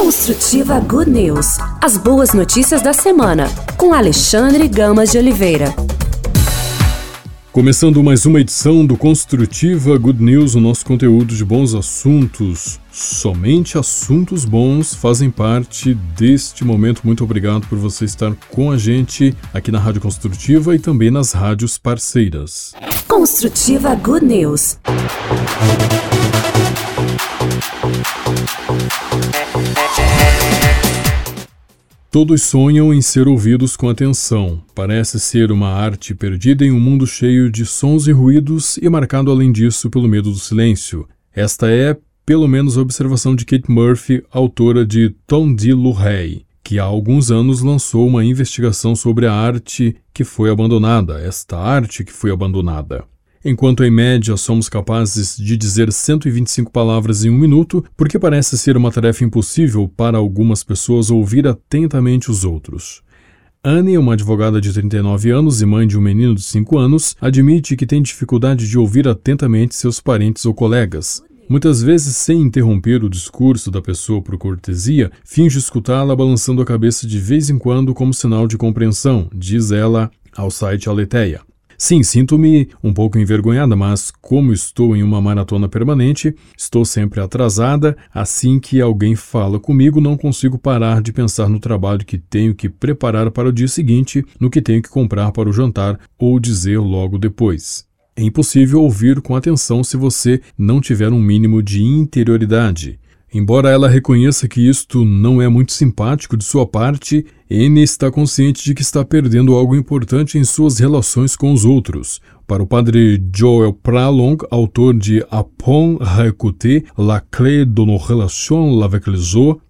Construtiva Good News. As boas notícias da semana, com Alexandre Gamas de Oliveira. Começando mais uma edição do Construtiva Good News, o nosso conteúdo de bons assuntos. Somente assuntos bons fazem parte deste momento. Muito obrigado por você estar com a gente aqui na Rádio Construtiva e também nas rádios parceiras. Construtiva Good News. Todos sonham em ser ouvidos com atenção. Parece ser uma arte perdida em um mundo cheio de sons e ruídos e marcado além disso pelo medo do silêncio. Esta é, pelo menos, a observação de Kate Murphy, autora de Tom de Luray, que há alguns anos lançou uma investigação sobre a arte que foi abandonada, esta arte que foi abandonada. Enquanto em média somos capazes de dizer 125 palavras em um minuto, porque parece ser uma tarefa impossível para algumas pessoas ouvir atentamente os outros. Anne, uma advogada de 39 anos e mãe de um menino de 5 anos, admite que tem dificuldade de ouvir atentamente seus parentes ou colegas. Muitas vezes, sem interromper o discurso da pessoa por cortesia, finge escutá-la balançando a cabeça de vez em quando como sinal de compreensão, diz ela ao site Aletheia. Sim, sinto-me um pouco envergonhada, mas como estou em uma maratona permanente, estou sempre atrasada. Assim que alguém fala comigo, não consigo parar de pensar no trabalho que tenho que preparar para o dia seguinte, no que tenho que comprar para o jantar ou dizer logo depois. É impossível ouvir com atenção se você não tiver um mínimo de interioridade. Embora ela reconheça que isto não é muito simpático de sua parte, N está consciente de que está perdendo algo importante em suas relações com os outros. Para o padre Joel Pralong, autor de Apon Réécouter, La clé de nos relations avec les autres,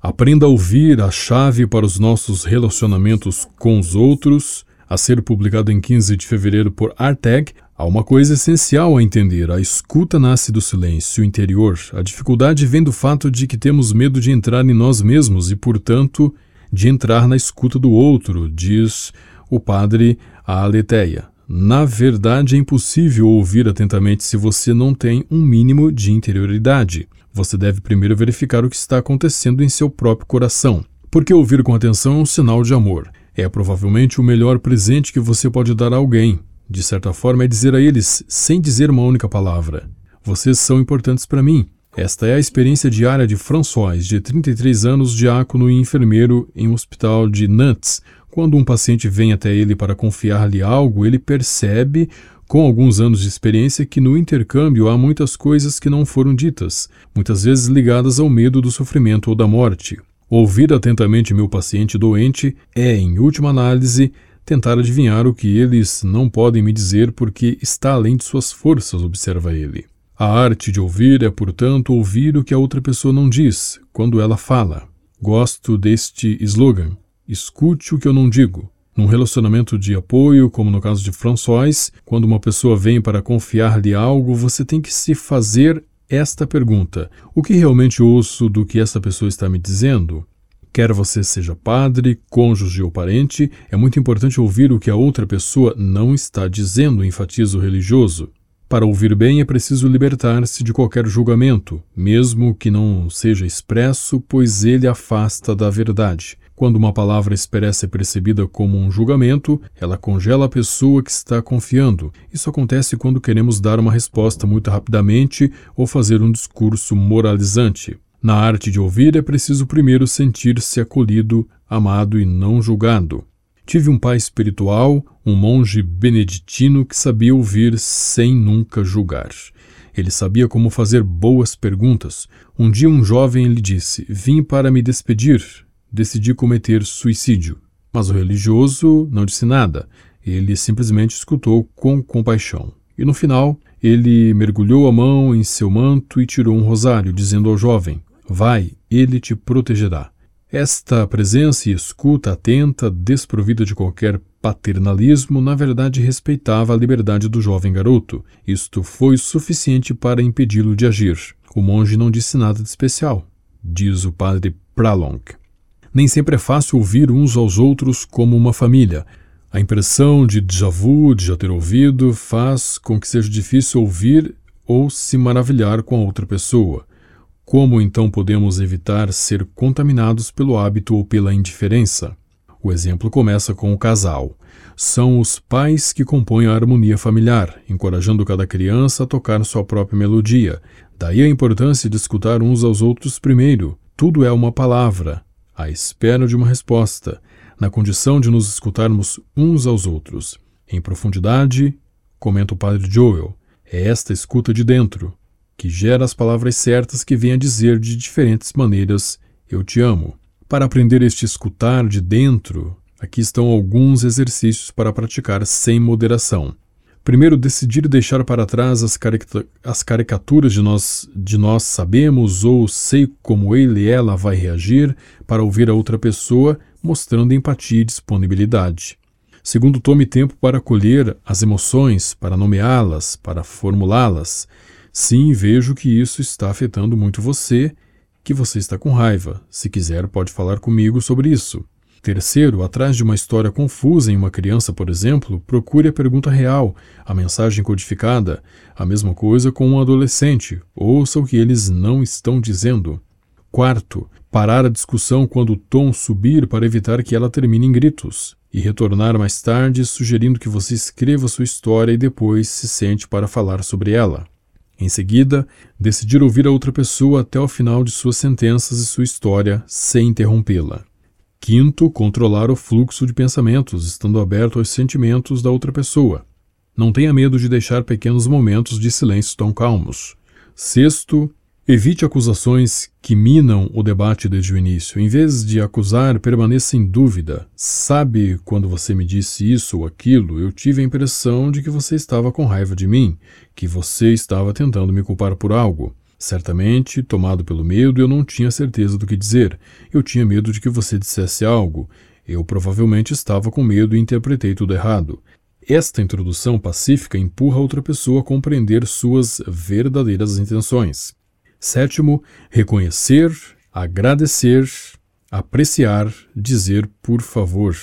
aprenda a ouvir a chave para os nossos relacionamentos com os outros, a ser publicado em 15 de fevereiro por Arteg, Há uma coisa essencial a entender: a escuta nasce do silêncio interior. A dificuldade vem do fato de que temos medo de entrar em nós mesmos e, portanto, de entrar na escuta do outro, diz o padre a Aletheia. Na verdade, é impossível ouvir atentamente se você não tem um mínimo de interioridade. Você deve primeiro verificar o que está acontecendo em seu próprio coração. Porque ouvir com atenção é um sinal de amor. É provavelmente o melhor presente que você pode dar a alguém. De certa forma, é dizer a eles, sem dizer uma única palavra: Vocês são importantes para mim. Esta é a experiência diária de François, de 33 anos, diácono e enfermeiro em um hospital de Nantes. Quando um paciente vem até ele para confiar-lhe algo, ele percebe, com alguns anos de experiência, que no intercâmbio há muitas coisas que não foram ditas, muitas vezes ligadas ao medo do sofrimento ou da morte. Ouvir atentamente meu paciente doente é, em última análise, tentar adivinhar o que eles não podem me dizer porque está além de suas forças, observa ele. A arte de ouvir é, portanto, ouvir o que a outra pessoa não diz quando ela fala. Gosto deste slogan: escute o que eu não digo. Num relacionamento de apoio, como no caso de François, quando uma pessoa vem para confiar-lhe algo, você tem que se fazer esta pergunta: O que realmente ouço do que essa pessoa está me dizendo? Quer você seja padre, cônjuge ou parente, é muito importante ouvir o que a outra pessoa não está dizendo, enfatiza o religioso. Para ouvir bem é preciso libertar-se de qualquer julgamento, mesmo que não seja expresso, pois ele afasta da verdade. Quando uma palavra expressa é percebida como um julgamento, ela congela a pessoa que está confiando. Isso acontece quando queremos dar uma resposta muito rapidamente ou fazer um discurso moralizante. Na arte de ouvir é preciso primeiro sentir-se acolhido, amado e não julgado. Tive um pai espiritual, um monge beneditino que sabia ouvir sem nunca julgar. Ele sabia como fazer boas perguntas. Um dia um jovem lhe disse: Vim para me despedir. Decidi cometer suicídio. Mas o religioso não disse nada. Ele simplesmente escutou com compaixão. E no final, ele mergulhou a mão em seu manto e tirou um rosário, dizendo ao jovem: Vai, ele te protegerá. Esta presença e escuta atenta, desprovida de qualquer paternalismo, na verdade respeitava a liberdade do jovem garoto. Isto foi suficiente para impedi-lo de agir. O monge não disse nada de especial, diz o padre Pralong. Nem sempre é fácil ouvir uns aos outros como uma família. A impressão de déjà vu, de já ter ouvido, faz com que seja difícil ouvir ou se maravilhar com a outra pessoa. Como então podemos evitar ser contaminados pelo hábito ou pela indiferença? O exemplo começa com o casal. São os pais que compõem a harmonia familiar, encorajando cada criança a tocar sua própria melodia. Daí a importância de escutar uns aos outros primeiro. Tudo é uma palavra, à espera de uma resposta, na condição de nos escutarmos uns aos outros. Em profundidade, comenta o padre Joel, é esta escuta de dentro, que gera as palavras certas que vêm a dizer de diferentes maneiras: Eu te amo. Para aprender este escutar de dentro, aqui estão alguns exercícios para praticar sem moderação. Primeiro, decidir deixar para trás as, as caricaturas de nós, de nós sabemos ou sei como ele e ela vai reagir para ouvir a outra pessoa, mostrando empatia e disponibilidade. Segundo, tome tempo para acolher as emoções, para nomeá-las, para formulá-las. Sim, vejo que isso está afetando muito você, que você está com raiva. Se quiser, pode falar comigo sobre isso. Terceiro, atrás de uma história confusa em uma criança, por exemplo, procure a pergunta real, a mensagem codificada. A mesma coisa com um adolescente. Ouça o que eles não estão dizendo. Quarto, parar a discussão quando o tom subir para evitar que ela termine em gritos. E retornar mais tarde sugerindo que você escreva sua história e depois se sente para falar sobre ela. Em seguida, decidir ouvir a outra pessoa até o final de suas sentenças e sua história, sem interrompê-la. Quinto, controlar o fluxo de pensamentos, estando aberto aos sentimentos da outra pessoa. Não tenha medo de deixar pequenos momentos de silêncio tão calmos. Sexto, Evite acusações que minam o debate desde o início. Em vez de acusar, permaneça em dúvida. Sabe quando você me disse isso ou aquilo, eu tive a impressão de que você estava com raiva de mim, que você estava tentando me culpar por algo. Certamente, tomado pelo medo, eu não tinha certeza do que dizer. Eu tinha medo de que você dissesse algo. Eu provavelmente estava com medo e interpretei tudo errado. Esta introdução pacífica empurra outra pessoa a compreender suas verdadeiras intenções. Sétimo, reconhecer, agradecer, apreciar, dizer por favor.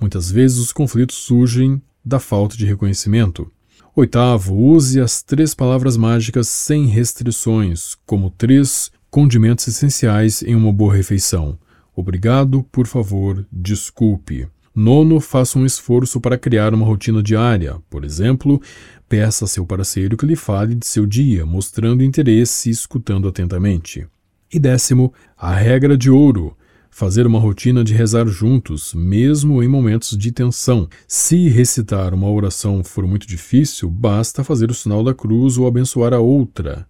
Muitas vezes os conflitos surgem da falta de reconhecimento. Oitavo, use as três palavras mágicas sem restrições, como três condimentos essenciais em uma boa refeição. Obrigado, por favor, desculpe. Nono, faça um esforço para criar uma rotina diária. Por exemplo, peça a seu parceiro que lhe fale de seu dia, mostrando interesse e escutando atentamente. E décimo, a regra de ouro. Fazer uma rotina de rezar juntos, mesmo em momentos de tensão. Se recitar uma oração for muito difícil, basta fazer o sinal da cruz ou abençoar a outra,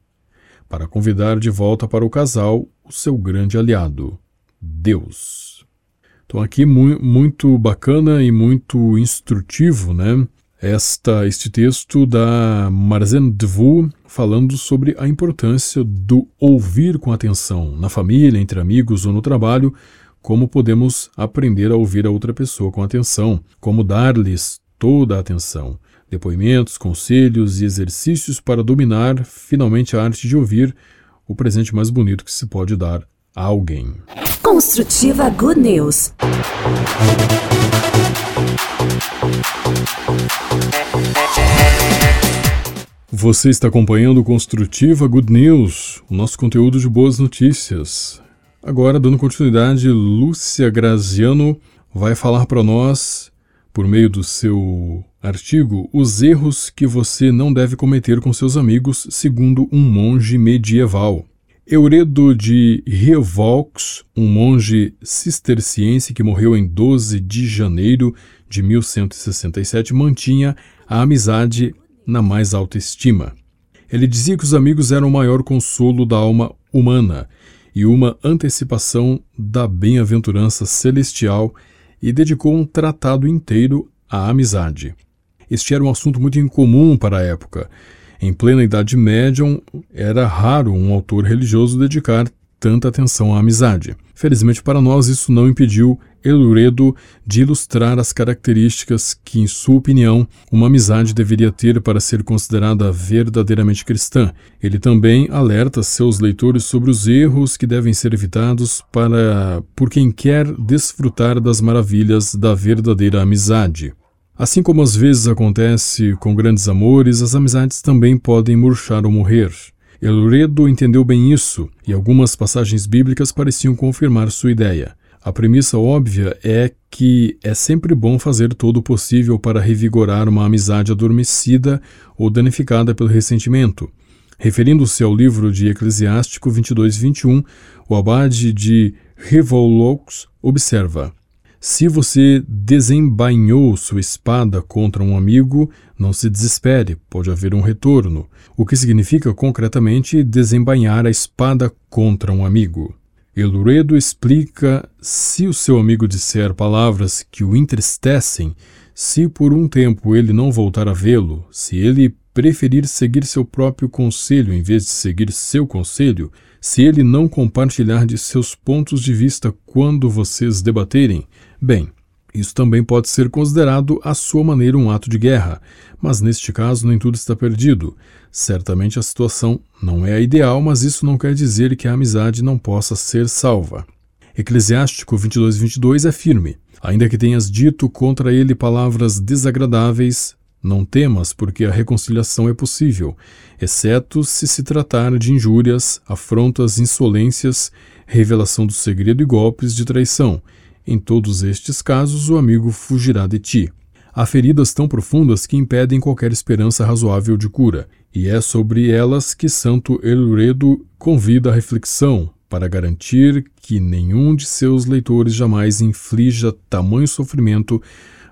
para convidar de volta para o casal o seu grande aliado, Deus. Então aqui mu muito bacana e muito instrutivo, né? Esta, este texto da Marzen Dvu falando sobre a importância do ouvir com atenção na família, entre amigos ou no trabalho, como podemos aprender a ouvir a outra pessoa com atenção, como dar-lhes toda a atenção. Depoimentos, conselhos e exercícios para dominar finalmente a arte de ouvir, o presente mais bonito que se pode dar alguém. Construtiva Good News. Você está acompanhando Construtiva Good News, o nosso conteúdo de boas notícias. Agora, dando continuidade, Lúcia Graziano vai falar para nós, por meio do seu artigo, os erros que você não deve cometer com seus amigos, segundo um monge medieval. Euredo de Rievolx, um monge cisterciense que morreu em 12 de janeiro de 1167, mantinha a amizade na mais alta estima. Ele dizia que os amigos eram o maior consolo da alma humana e uma antecipação da bem-aventurança celestial e dedicou um tratado inteiro à amizade. Este era um assunto muito incomum para a época em plena Idade Média, era raro um autor religioso dedicar tanta atenção à amizade. Felizmente para nós, isso não impediu Eluredo de ilustrar as características que, em sua opinião, uma amizade deveria ter para ser considerada verdadeiramente cristã. Ele também alerta seus leitores sobre os erros que devem ser evitados para por quem quer desfrutar das maravilhas da verdadeira amizade. Assim como às vezes acontece com grandes amores, as amizades também podem murchar ou morrer. Elredo entendeu bem isso, e algumas passagens bíblicas pareciam confirmar sua ideia. A premissa óbvia é que é sempre bom fazer todo o possível para revigorar uma amizade adormecida ou danificada pelo ressentimento. Referindo-se ao livro de Eclesiástico 22 21, o abade de Revolux observa: Se você desembainhou sua espada contra um amigo, não se desespere, pode haver um retorno, o que significa concretamente desembainhar a espada contra um amigo. Eluredo explica se o seu amigo disser palavras que o entristecem, se por um tempo ele não voltar a vê-lo, se ele preferir seguir seu próprio conselho em vez de seguir seu conselho, se ele não compartilhar de seus pontos de vista quando vocês debaterem, bem, isso também pode ser considerado à sua maneira um ato de guerra, mas neste caso nem tudo está perdido. Certamente a situação não é a ideal, mas isso não quer dizer que a amizade não possa ser salva. Eclesiástico 22:22 22 é firme. Ainda que tenhas dito contra ele palavras desagradáveis, não temas, porque a reconciliação é possível, exceto se se tratar de injúrias, afrontas, insolências, revelação do segredo e golpes de traição em todos estes casos, o amigo fugirá de ti. Há feridas tão profundas que impedem qualquer esperança razoável de cura, e é sobre elas que Santo Elredo convida a reflexão, para garantir que nenhum de seus leitores jamais inflija tamanho sofrimento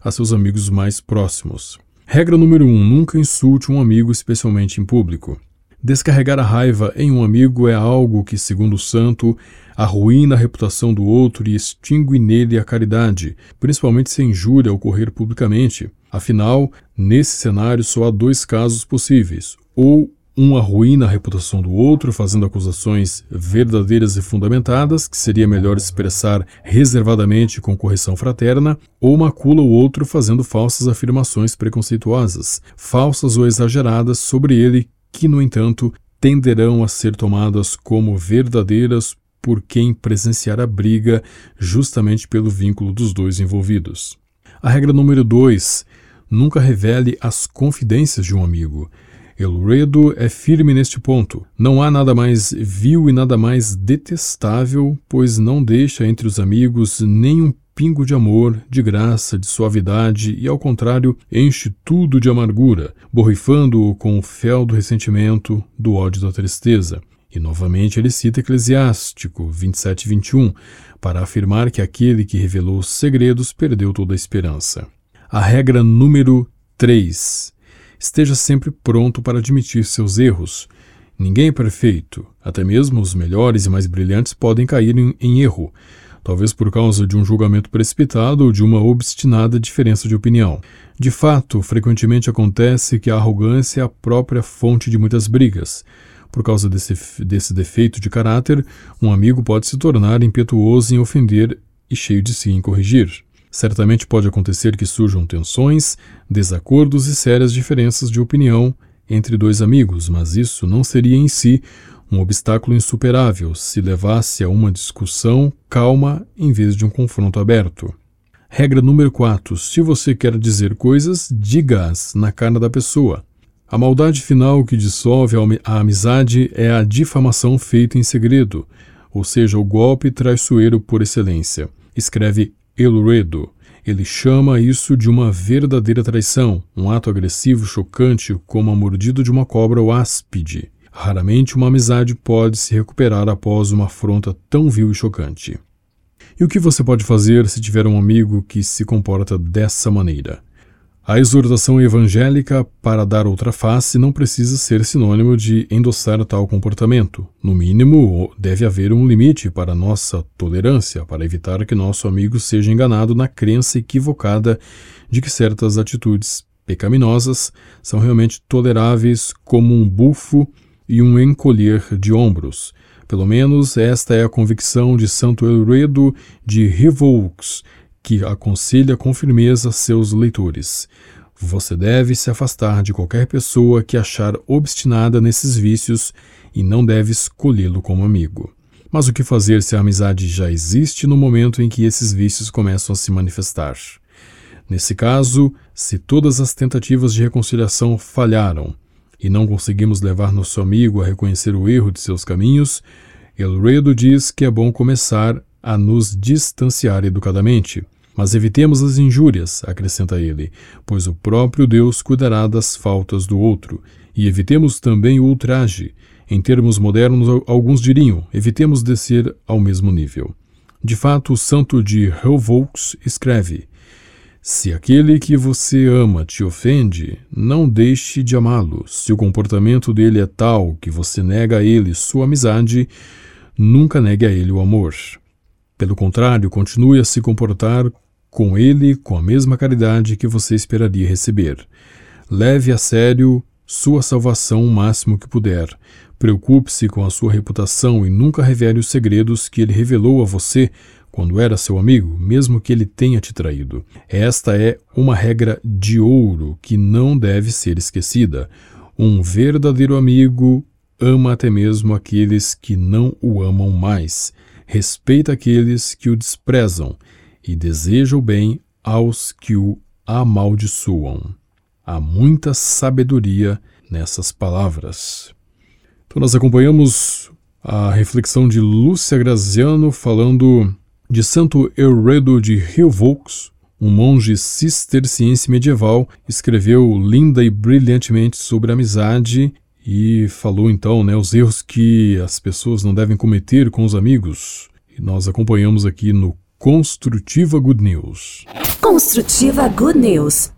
a seus amigos mais próximos. Regra número 1: um, nunca insulte um amigo, especialmente em público. Descarregar a raiva em um amigo é algo que, segundo o santo, arruína a reputação do outro e extingue nele a caridade, principalmente se a injúria ocorrer publicamente. Afinal, nesse cenário só há dois casos possíveis: ou um arruína a reputação do outro, fazendo acusações verdadeiras e fundamentadas, que seria melhor expressar reservadamente com correção fraterna, ou macula o outro fazendo falsas afirmações preconceituosas, falsas ou exageradas sobre ele, que, no entanto, tenderão a ser tomadas como verdadeiras por quem presenciar a briga justamente pelo vínculo dos dois envolvidos. A regra número 2: nunca revele as confidências de um amigo. Elredo é firme neste ponto. Não há nada mais vil e nada mais detestável, pois não deixa entre os amigos nenhum pingo de amor, de graça, de suavidade e, ao contrário, enche tudo de amargura, borrifando-o com o fel do ressentimento, do ódio da tristeza. E novamente ele cita Eclesiástico 27 e 21 para afirmar que aquele que revelou os segredos perdeu toda a esperança. A regra número 3. Esteja sempre pronto para admitir seus erros. Ninguém é perfeito, até mesmo os melhores e mais brilhantes podem cair em, em erro, talvez por causa de um julgamento precipitado ou de uma obstinada diferença de opinião. De fato, frequentemente acontece que a arrogância é a própria fonte de muitas brigas. Por causa desse, desse defeito de caráter, um amigo pode se tornar impetuoso em ofender e cheio de si em corrigir. Certamente pode acontecer que surjam tensões, desacordos e sérias diferenças de opinião entre dois amigos, mas isso não seria em si um obstáculo insuperável se levasse a uma discussão calma em vez de um confronto aberto. Regra número 4. Se você quer dizer coisas, diga-as na cara da pessoa. A maldade final que dissolve a amizade é a difamação feita em segredo, ou seja, o golpe traiçoeiro por excelência. Escreve Elredo. Ele chama isso de uma verdadeira traição, um ato agressivo chocante como a mordida de uma cobra ou áspide. Raramente uma amizade pode se recuperar após uma afronta tão vil e chocante. E o que você pode fazer se tiver um amigo que se comporta dessa maneira? A exortação evangélica para dar outra face não precisa ser sinônimo de endossar tal comportamento. No mínimo, deve haver um limite para nossa tolerância, para evitar que nosso amigo seja enganado na crença equivocada de que certas atitudes pecaminosas são realmente toleráveis como um bufo e um encolher de ombros. Pelo menos esta é a convicção de Santo Elredo de Rivoux, que aconselha com firmeza seus leitores. Você deve se afastar de qualquer pessoa que achar obstinada nesses vícios e não deve escolhê-lo como amigo. Mas o que fazer se a amizade já existe no momento em que esses vícios começam a se manifestar? Nesse caso, se todas as tentativas de reconciliação falharam e não conseguimos levar nosso amigo a reconhecer o erro de seus caminhos, Elredo diz que é bom começar a nos distanciar educadamente. Mas evitemos as injúrias, acrescenta ele, pois o próprio Deus cuidará das faltas do outro. E evitemos também o ultraje. Em termos modernos, alguns diriam: evitemos descer ao mesmo nível. De fato, o santo de Helvaux escreve: Se aquele que você ama te ofende, não deixe de amá-lo. Se o comportamento dele é tal que você nega a ele sua amizade, nunca negue a ele o amor. Pelo contrário, continue a se comportar com ele com a mesma caridade que você esperaria receber. Leve a sério sua salvação o máximo que puder. Preocupe-se com a sua reputação e nunca revele os segredos que ele revelou a você quando era seu amigo, mesmo que ele tenha te traído. Esta é uma regra de ouro que não deve ser esquecida. Um verdadeiro amigo ama até mesmo aqueles que não o amam mais, respeita aqueles que o desprezam e deseja o bem aos que o amaldiçoam. Há muita sabedoria nessas palavras. Então, nós acompanhamos a reflexão de Lúcia Graziano falando de Santo Euredo de Hilvaux, um monge cisterciense medieval, escreveu linda e brilhantemente sobre a amizade e falou então né, os erros que as pessoas não devem cometer com os amigos. E nós acompanhamos aqui no Construtiva Good News. Construtiva Good News.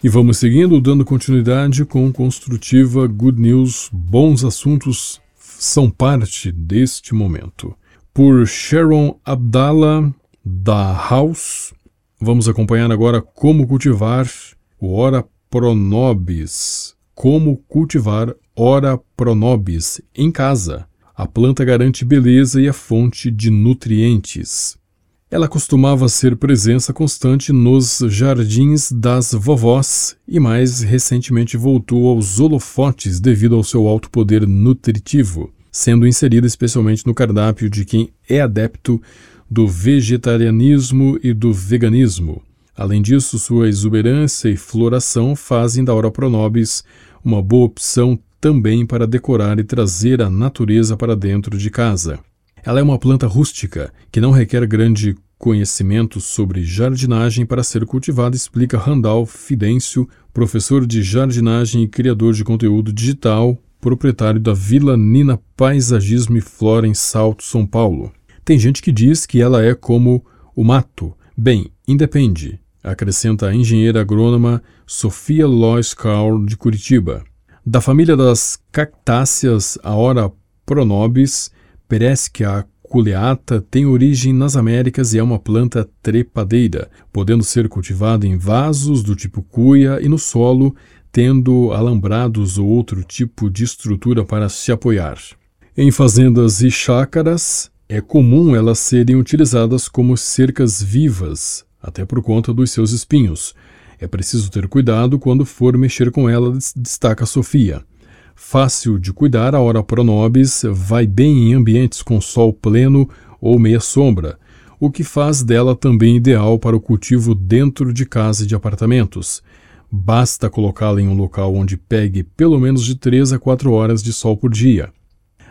E vamos seguindo, dando continuidade com Construtiva Good News. Bons assuntos são parte deste momento. Por Sharon Abdallah, da House, vamos acompanhar agora como cultivar o Ora Pronobis. Como cultivar Ora Pronobis em casa. A planta garante beleza e é fonte de nutrientes. Ela costumava ser presença constante nos jardins das vovós e mais recentemente voltou aos holofotes devido ao seu alto poder nutritivo, sendo inserida especialmente no cardápio de quem é adepto do vegetarianismo e do veganismo. Além disso, sua exuberância e floração fazem da Ora Pronobis uma boa opção também para decorar e trazer a natureza para dentro de casa. Ela é uma planta rústica que não requer grande conhecimento sobre jardinagem para ser cultivada, explica Randall Fidêncio, professor de jardinagem e criador de conteúdo digital, proprietário da Vila Nina Paisagismo e Flora em Salto, São Paulo. Tem gente que diz que ela é como o mato. Bem, independe, acrescenta a engenheira agrônoma Sofia Lois Carl de Curitiba. Da família das cactáceas, a Ora pronobis, Perescia culeata tem origem nas Américas e é uma planta trepadeira, podendo ser cultivada em vasos do tipo cuia e no solo, tendo alambrados ou outro tipo de estrutura para se apoiar. Em fazendas e chácaras, é comum elas serem utilizadas como cercas vivas, até por conta dos seus espinhos. É preciso ter cuidado quando for mexer com ela, destaca Sofia. Fácil de cuidar, a Ora Pronobis vai bem em ambientes com sol pleno ou meia sombra, o que faz dela também ideal para o cultivo dentro de casa e de apartamentos. Basta colocá-la em um local onde pegue pelo menos de 3 a 4 horas de sol por dia.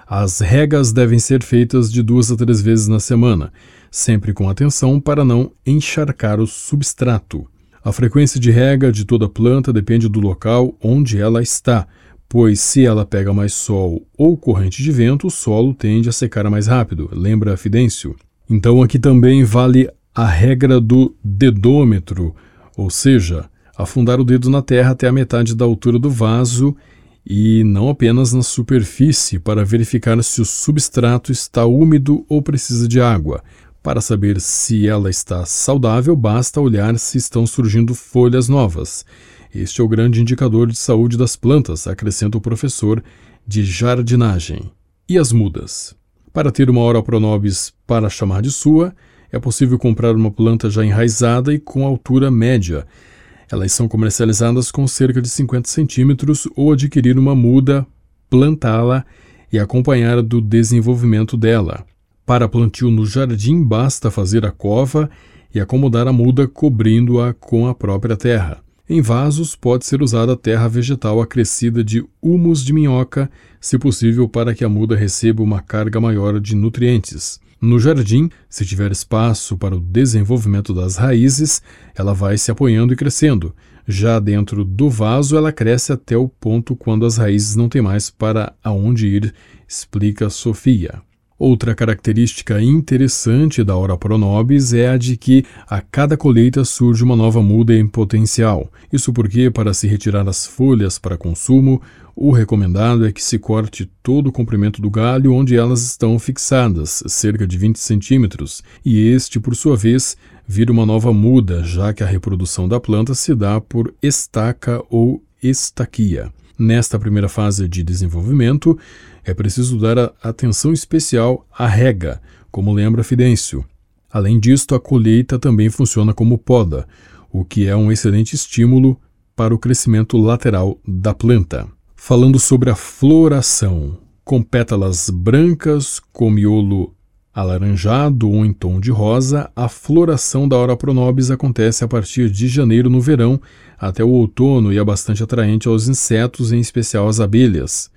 As regas devem ser feitas de duas a três vezes na semana, sempre com atenção para não encharcar o substrato. A frequência de rega de toda planta depende do local onde ela está, pois se ela pega mais sol ou corrente de vento, o solo tende a secar mais rápido, lembra Fidêncio. Então aqui também vale a regra do dedômetro, ou seja, afundar o dedo na terra até a metade da altura do vaso e não apenas na superfície para verificar se o substrato está úmido ou precisa de água. Para saber se ela está saudável, basta olhar se estão surgindo folhas novas. Este é o grande indicador de saúde das plantas, acrescenta o professor de jardinagem. E as mudas? Para ter uma hora pronobis para chamar de sua, é possível comprar uma planta já enraizada e com altura média. Elas são comercializadas com cerca de 50 centímetros ou adquirir uma muda, plantá-la e acompanhar do desenvolvimento dela. Para plantio no jardim, basta fazer a cova e acomodar a muda cobrindo-a com a própria terra. Em vasos pode ser usada terra vegetal acrescida de humus de minhoca, se possível para que a muda receba uma carga maior de nutrientes. No jardim, se tiver espaço para o desenvolvimento das raízes, ela vai se apoiando e crescendo. Já dentro do vaso, ela cresce até o ponto quando as raízes não têm mais para aonde ir, explica Sofia. Outra característica interessante da Ora Pronobis é a de que a cada colheita surge uma nova muda em potencial. Isso porque, para se retirar as folhas para consumo, o recomendado é que se corte todo o comprimento do galho onde elas estão fixadas, cerca de 20 centímetros, e este, por sua vez, vira uma nova muda, já que a reprodução da planta se dá por estaca ou estaquia. Nesta primeira fase de desenvolvimento, é preciso dar atenção especial à rega, como lembra Fidêncio. Além disto, a colheita também funciona como poda, o que é um excelente estímulo para o crescimento lateral da planta. Falando sobre a floração, com pétalas brancas, com miolo alaranjado ou em tom de rosa, a floração da Hora Pronobis acontece a partir de janeiro no verão até o outono e é bastante atraente aos insetos, em especial às abelhas.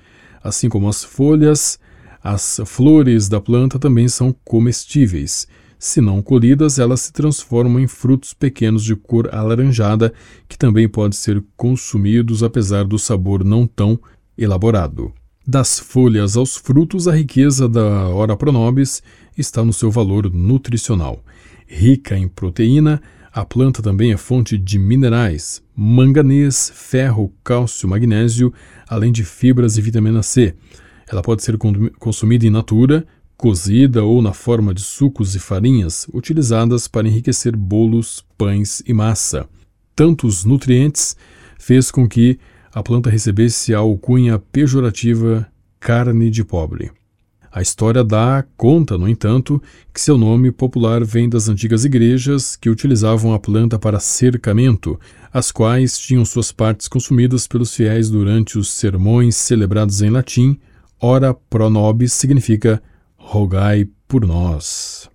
Assim como as folhas, as flores da planta também são comestíveis. Se não colhidas, elas se transformam em frutos pequenos de cor alaranjada, que também podem ser consumidos apesar do sabor não tão elaborado. Das folhas aos frutos, a riqueza da Ora Pronobis está no seu valor nutricional. Rica em proteína, a planta também é fonte de minerais, manganês, ferro, cálcio, magnésio, além de fibras e vitamina C. Ela pode ser consumida in natura, cozida ou na forma de sucos e farinhas utilizadas para enriquecer bolos, pães e massa. Tantos nutrientes fez com que a planta recebesse a alcunha pejorativa carne de pobre. A história dá conta, no entanto, que seu nome popular vem das antigas igrejas que utilizavam a planta para cercamento, as quais tinham suas partes consumidas pelos fiéis durante os sermões celebrados em latim. Ora pro nobis significa rogai por nós.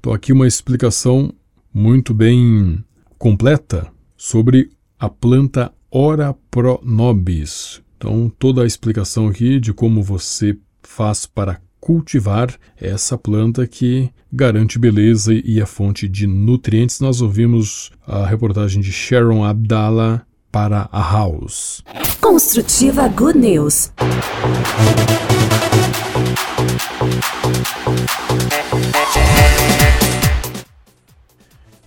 Então, aqui uma explicação muito bem completa sobre a planta Ora pro nobis. Então, toda a explicação aqui de como você faz para cultivar essa planta que garante beleza e é fonte de nutrientes. Nós ouvimos a reportagem de Sharon Abdallah para a House. Construtiva Good News.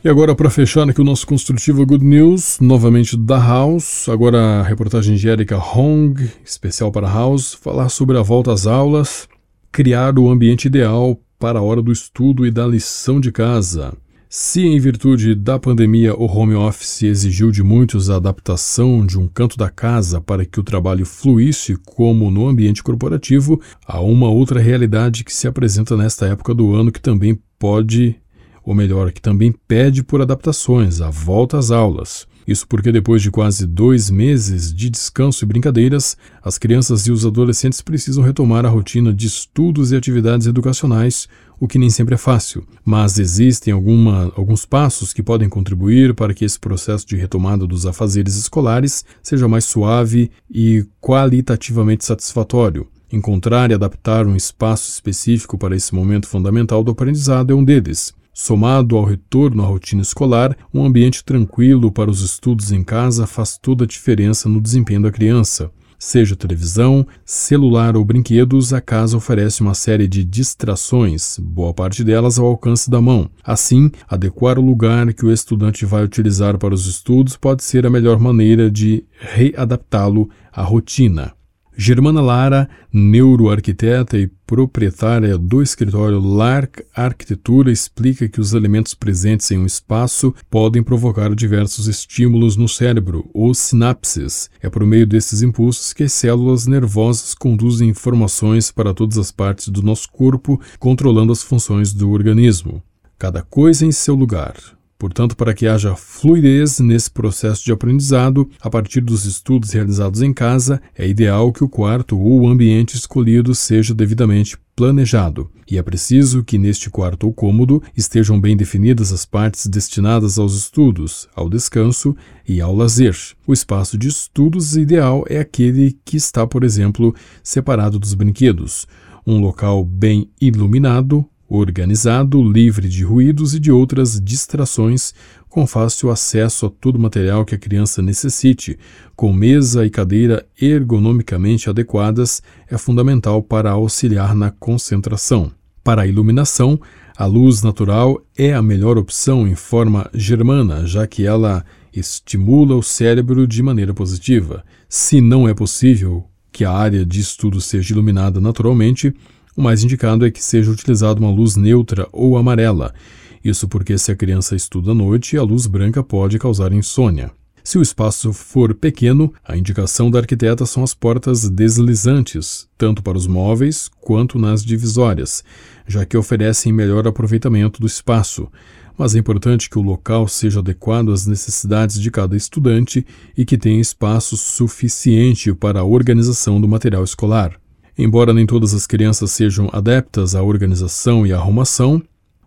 E agora, para fechar aqui o nosso construtivo Good News, novamente da House, agora a reportagem de Erika Hong, especial para House, falar sobre a volta às aulas, criar o ambiente ideal para a hora do estudo e da lição de casa. Se, em virtude da pandemia, o home office exigiu de muitos a adaptação de um canto da casa para que o trabalho fluísse como no ambiente corporativo, há uma outra realidade que se apresenta nesta época do ano que também pode ou melhor, que também pede por adaptações, a volta às aulas. Isso porque depois de quase dois meses de descanso e brincadeiras, as crianças e os adolescentes precisam retomar a rotina de estudos e atividades educacionais, o que nem sempre é fácil. Mas existem alguma, alguns passos que podem contribuir para que esse processo de retomada dos afazeres escolares seja mais suave e qualitativamente satisfatório. Encontrar e adaptar um espaço específico para esse momento fundamental do aprendizado é um deles. Somado ao retorno à rotina escolar, um ambiente tranquilo para os estudos em casa faz toda a diferença no desempenho da criança. Seja televisão, celular ou brinquedos, a casa oferece uma série de distrações, boa parte delas ao alcance da mão. Assim, adequar o lugar que o estudante vai utilizar para os estudos pode ser a melhor maneira de readaptá-lo à rotina. Germana Lara, neuroarquiteta e proprietária do escritório Lark Arquitetura, explica que os elementos presentes em um espaço podem provocar diversos estímulos no cérebro, ou sinapses. É por meio desses impulsos que as células nervosas conduzem informações para todas as partes do nosso corpo, controlando as funções do organismo. Cada coisa em seu lugar. Portanto, para que haja fluidez nesse processo de aprendizado, a partir dos estudos realizados em casa, é ideal que o quarto ou o ambiente escolhido seja devidamente planejado. E é preciso que neste quarto ou cômodo estejam bem definidas as partes destinadas aos estudos, ao descanso e ao lazer. O espaço de estudos ideal é aquele que está, por exemplo, separado dos brinquedos, um local bem iluminado, organizado, livre de ruídos e de outras distrações, com fácil acesso a todo o material que a criança necessite, com mesa e cadeira ergonomicamente adequadas, é fundamental para auxiliar na concentração. Para a iluminação, a luz natural é a melhor opção em forma germana, já que ela estimula o cérebro de maneira positiva. Se não é possível que a área de estudo seja iluminada naturalmente, o mais indicado é que seja utilizada uma luz neutra ou amarela. Isso porque, se a criança estuda à noite, a luz branca pode causar insônia. Se o espaço for pequeno, a indicação da arquiteta são as portas deslizantes, tanto para os móveis quanto nas divisórias, já que oferecem melhor aproveitamento do espaço. Mas é importante que o local seja adequado às necessidades de cada estudante e que tenha espaço suficiente para a organização do material escolar. Embora nem todas as crianças sejam adeptas à organização e à arrumação,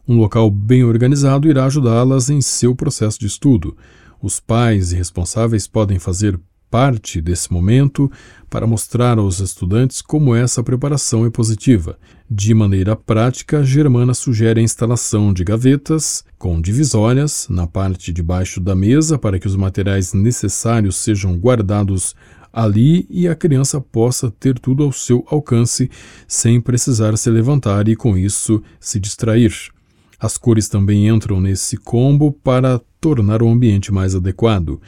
um local bem organizado irá ajudá-las em seu processo de estudo. Os pais e responsáveis podem fazer parte desse momento para mostrar aos estudantes como essa preparação é positiva. De maneira prática, Germana sugere a instalação de gavetas com divisórias na parte de baixo da mesa para que os materiais necessários sejam guardados ali e a criança possa ter tudo ao seu alcance sem precisar se levantar e com isso se distrair. As cores também entram nesse combo para tornar o ambiente mais adequado.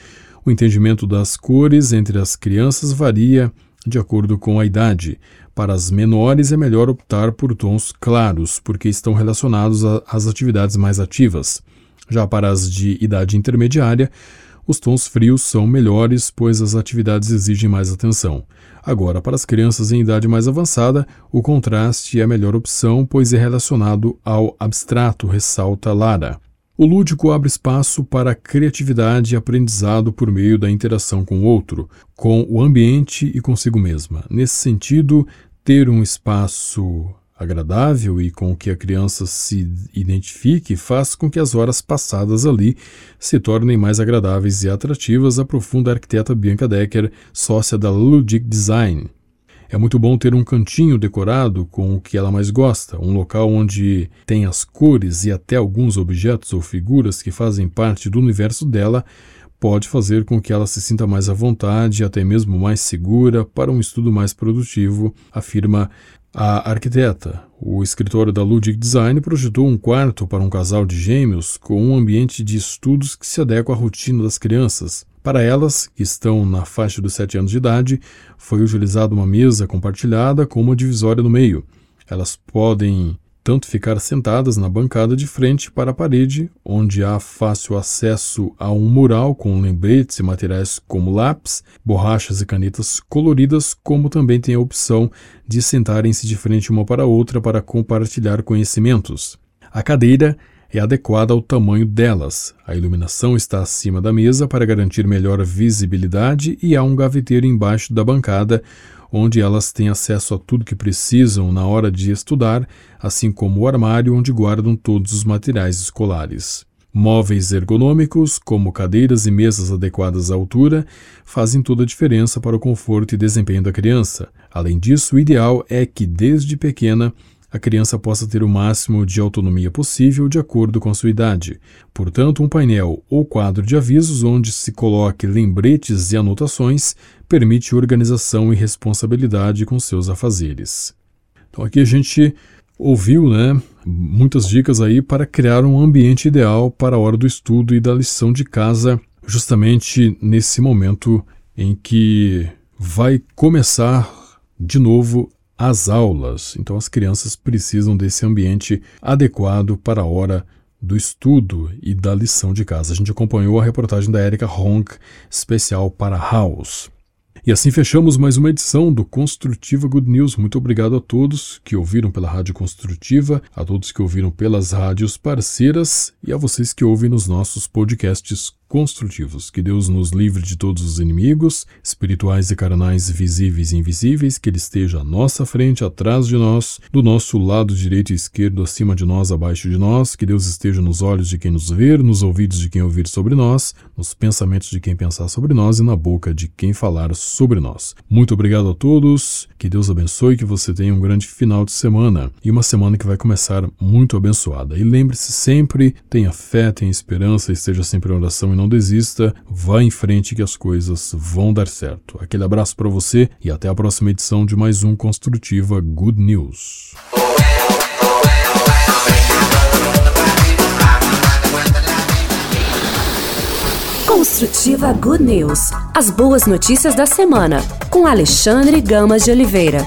O entendimento das cores entre as crianças varia de acordo com a idade. Para as menores é melhor optar por tons claros, porque estão relacionados às atividades mais ativas. Já para as de idade intermediária, os tons frios são melhores, pois as atividades exigem mais atenção. Agora, para as crianças em idade mais avançada, o contraste é a melhor opção, pois é relacionado ao abstrato, ressalta Lara. O lúdico abre espaço para criatividade e aprendizado por meio da interação com o outro, com o ambiente e consigo mesma. Nesse sentido, ter um espaço agradável e com que a criança se identifique faz com que as horas passadas ali se tornem mais agradáveis e atrativas, aprofunda a arquiteta Bianca Decker, sócia da Ludic Design. É muito bom ter um cantinho decorado com o que ela mais gosta, um local onde tem as cores e até alguns objetos ou figuras que fazem parte do universo dela, pode fazer com que ela se sinta mais à vontade até mesmo mais segura para um estudo mais produtivo, afirma a arquiteta, o escritório da Ludic Design, projetou um quarto para um casal de gêmeos com um ambiente de estudos que se adequa à rotina das crianças. Para elas, que estão na faixa dos 7 anos de idade, foi utilizada uma mesa compartilhada com uma divisória no meio. Elas podem tanto ficar sentadas na bancada de frente para a parede, onde há fácil acesso a um mural com lembretes e materiais como lápis, borrachas e canetas coloridas, como também tem a opção de sentarem-se de frente uma para outra para compartilhar conhecimentos. A cadeira é adequada ao tamanho delas. A iluminação está acima da mesa para garantir melhor visibilidade e há um gaveteiro embaixo da bancada onde elas têm acesso a tudo que precisam na hora de estudar, assim como o armário onde guardam todos os materiais escolares. Móveis ergonômicos, como cadeiras e mesas adequadas à altura, fazem toda a diferença para o conforto e desempenho da criança. Além disso, o ideal é que, desde pequena, a criança possa ter o máximo de autonomia possível de acordo com a sua idade. Portanto, um painel ou quadro de avisos onde se coloque lembretes e anotações permite organização e responsabilidade com seus afazeres. Então aqui a gente ouviu, né, muitas dicas aí para criar um ambiente ideal para a hora do estudo e da lição de casa, justamente nesse momento em que vai começar de novo as aulas. Então, as crianças precisam desse ambiente adequado para a hora do estudo e da lição de casa. A gente acompanhou a reportagem da Erika Honk, especial para House. E assim fechamos mais uma edição do Construtiva Good News. Muito obrigado a todos que ouviram pela Rádio Construtiva, a todos que ouviram pelas rádios parceiras e a vocês que ouvem nos nossos podcasts construtivos. Que Deus nos livre de todos os inimigos, espirituais e carnais, visíveis e invisíveis, que Ele esteja à nossa frente, atrás de nós, do nosso lado direito e esquerdo, acima de nós, abaixo de nós, que Deus esteja nos olhos de quem nos vê, nos ouvidos de quem ouvir sobre nós, nos pensamentos de quem pensar sobre nós e na boca de quem falar sobre nós. Muito obrigado a todos, que Deus abençoe, que você tenha um grande final de semana e uma semana que vai começar muito abençoada. E lembre-se sempre, tenha fé, tenha esperança, esteja sempre em oração e não não desista, vá em frente que as coisas vão dar certo. Aquele abraço para você e até a próxima edição de mais um Construtiva Good News. Construtiva Good News. As boas notícias da semana, com Alexandre Gamas de Oliveira.